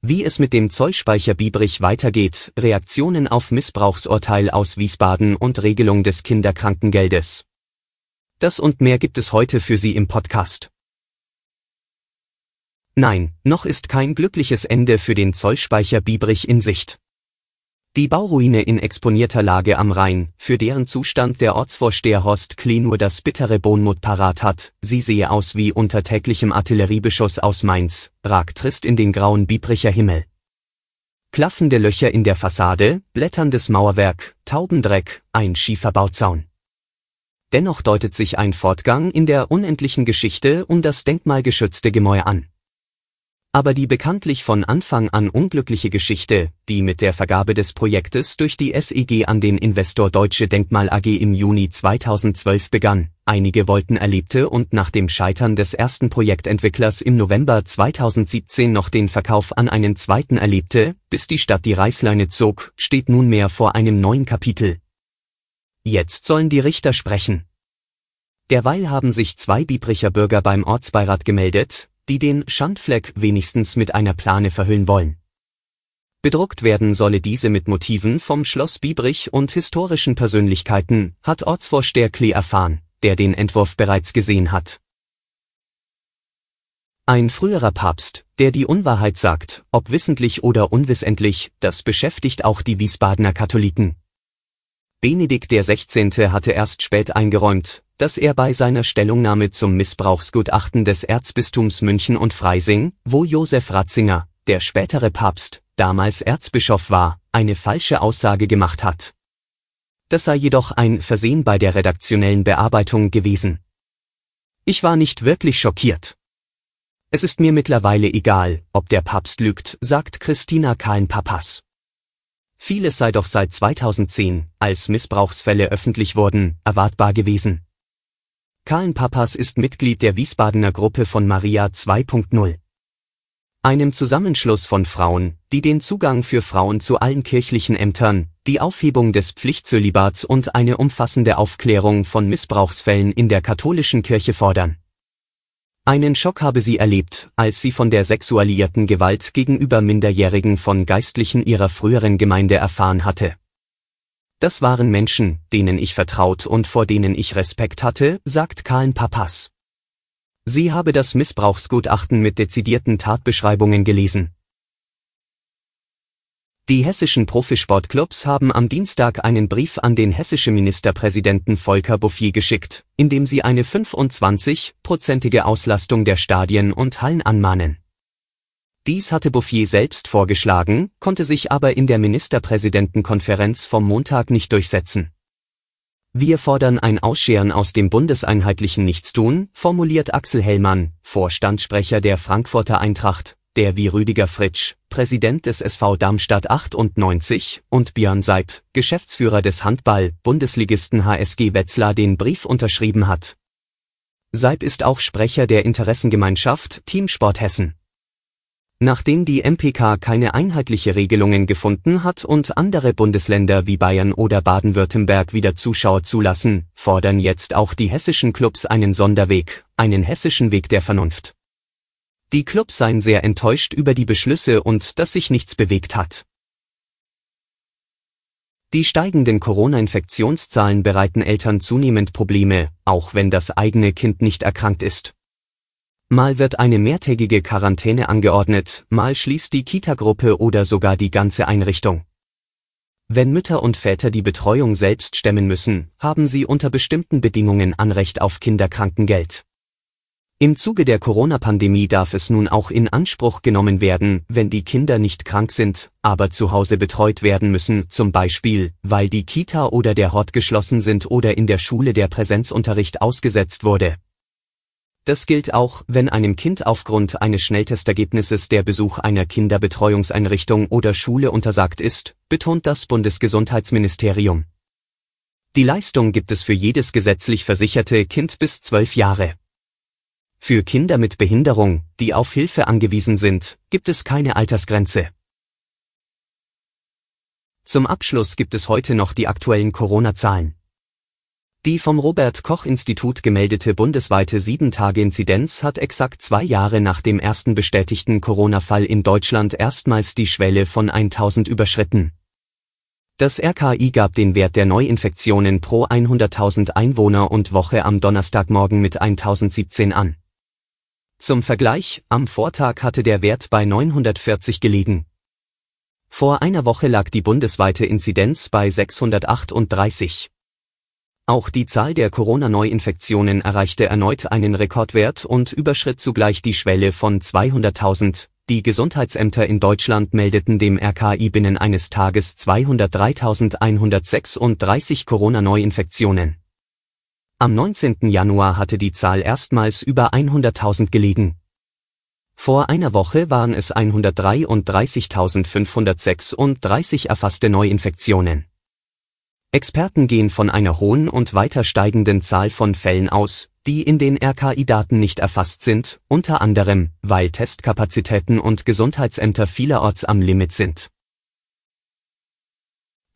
Wie es mit dem Zollspeicher Biebrich weitergeht, Reaktionen auf Missbrauchsurteil aus Wiesbaden und Regelung des Kinderkrankengeldes. Das und mehr gibt es heute für Sie im Podcast. Nein, noch ist kein glückliches Ende für den Zollspeicher Biebrich in Sicht. Die Bauruine in exponierter Lage am Rhein, für deren Zustand der Ortsvorsteher Horst Klee nur das bittere Bohnmut parat hat, sie sehe aus wie unter täglichem Artilleriebeschuss aus Mainz, ragt trist in den grauen Biebricher Himmel. Klaffende Löcher in der Fassade, blätterndes Mauerwerk, Taubendreck, ein schiefer Bauzaun. Dennoch deutet sich ein Fortgang in der unendlichen Geschichte um das denkmalgeschützte Gemäuer an. Aber die bekanntlich von Anfang an unglückliche Geschichte, die mit der Vergabe des Projektes durch die SEG an den Investor Deutsche Denkmal AG im Juni 2012 begann, einige wollten erlebte und nach dem Scheitern des ersten Projektentwicklers im November 2017 noch den Verkauf an einen zweiten erlebte, bis die Stadt die Reißleine zog, steht nunmehr vor einem neuen Kapitel. Jetzt sollen die Richter sprechen. Derweil haben sich zwei Biebricher Bürger beim Ortsbeirat gemeldet, die den Schandfleck wenigstens mit einer Plane verhüllen wollen. Bedruckt werden solle diese mit Motiven vom Schloss Biebrich und historischen Persönlichkeiten, hat Ortsvorsteher Klee erfahren, der den Entwurf bereits gesehen hat. Ein früherer Papst, der die Unwahrheit sagt, ob wissentlich oder unwissentlich, das beschäftigt auch die Wiesbadener Katholiken. Benedikt XVI. hatte erst spät eingeräumt, dass er bei seiner Stellungnahme zum Missbrauchsgutachten des Erzbistums München und Freising, wo Josef Ratzinger, der spätere Papst, damals Erzbischof war, eine falsche Aussage gemacht hat. Das sei jedoch ein Versehen bei der redaktionellen Bearbeitung gewesen. Ich war nicht wirklich schockiert. Es ist mir mittlerweile egal, ob der Papst lügt, sagt Christina Kahn-Papas. Vieles sei doch seit 2010, als Missbrauchsfälle öffentlich wurden, erwartbar gewesen. Kahlen Papas ist Mitglied der Wiesbadener Gruppe von Maria 2.0. Einem Zusammenschluss von Frauen, die den Zugang für Frauen zu allen kirchlichen Ämtern, die Aufhebung des Pflichtzölibats und eine umfassende Aufklärung von Missbrauchsfällen in der katholischen Kirche fordern. Einen Schock habe sie erlebt, als sie von der sexualisierten Gewalt gegenüber Minderjährigen von Geistlichen ihrer früheren Gemeinde erfahren hatte. Das waren Menschen, denen ich vertraut und vor denen ich Respekt hatte, sagt Kahlen Papas. Sie habe das Missbrauchsgutachten mit dezidierten Tatbeschreibungen gelesen. Die hessischen Profisportclubs haben am Dienstag einen Brief an den hessischen Ministerpräsidenten Volker Bouffier geschickt, in dem sie eine 25-prozentige Auslastung der Stadien und Hallen anmahnen. Dies hatte Bouffier selbst vorgeschlagen, konnte sich aber in der Ministerpräsidentenkonferenz vom Montag nicht durchsetzen. Wir fordern ein Ausscheren aus dem bundeseinheitlichen Nichtstun, formuliert Axel Hellmann, Vorstandssprecher der Frankfurter Eintracht, der wie Rüdiger Fritsch, Präsident des SV Darmstadt 98, und Björn Seib, Geschäftsführer des Handball-Bundesligisten HSG Wetzlar den Brief unterschrieben hat. Seib ist auch Sprecher der Interessengemeinschaft Teamsport Hessen. Nachdem die MPK keine einheitliche Regelungen gefunden hat und andere Bundesländer wie Bayern oder Baden-Württemberg wieder Zuschauer zulassen, fordern jetzt auch die hessischen Clubs einen Sonderweg, einen hessischen Weg der Vernunft. Die Clubs seien sehr enttäuscht über die Beschlüsse und dass sich nichts bewegt hat. Die steigenden Corona-Infektionszahlen bereiten Eltern zunehmend Probleme, auch wenn das eigene Kind nicht erkrankt ist. Mal wird eine mehrtägige Quarantäne angeordnet, mal schließt die Kita-Gruppe oder sogar die ganze Einrichtung. Wenn Mütter und Väter die Betreuung selbst stemmen müssen, haben sie unter bestimmten Bedingungen Anrecht auf Kinderkrankengeld. Im Zuge der Corona-Pandemie darf es nun auch in Anspruch genommen werden, wenn die Kinder nicht krank sind, aber zu Hause betreut werden müssen, zum Beispiel, weil die Kita oder der Hort geschlossen sind oder in der Schule der Präsenzunterricht ausgesetzt wurde. Das gilt auch, wenn einem Kind aufgrund eines Schnelltestergebnisses der Besuch einer Kinderbetreuungseinrichtung oder Schule untersagt ist, betont das Bundesgesundheitsministerium. Die Leistung gibt es für jedes gesetzlich versicherte Kind bis zwölf Jahre. Für Kinder mit Behinderung, die auf Hilfe angewiesen sind, gibt es keine Altersgrenze. Zum Abschluss gibt es heute noch die aktuellen Corona-Zahlen. Die vom Robert Koch Institut gemeldete bundesweite 7-Tage-Inzidenz hat exakt zwei Jahre nach dem ersten bestätigten Corona-Fall in Deutschland erstmals die Schwelle von 1000 überschritten. Das RKI gab den Wert der Neuinfektionen pro 100.000 Einwohner und Woche am Donnerstagmorgen mit 1017 an. Zum Vergleich, am Vortag hatte der Wert bei 940 gelegen. Vor einer Woche lag die bundesweite Inzidenz bei 638. Auch die Zahl der Corona-Neuinfektionen erreichte erneut einen Rekordwert und überschritt zugleich die Schwelle von 200.000. Die Gesundheitsämter in Deutschland meldeten dem RKI binnen eines Tages 203.136 Corona-Neuinfektionen. Am 19. Januar hatte die Zahl erstmals über 100.000 gelegen. Vor einer Woche waren es 133.536 erfasste Neuinfektionen. Experten gehen von einer hohen und weiter steigenden Zahl von Fällen aus, die in den RKI-Daten nicht erfasst sind, unter anderem, weil Testkapazitäten und Gesundheitsämter vielerorts am Limit sind.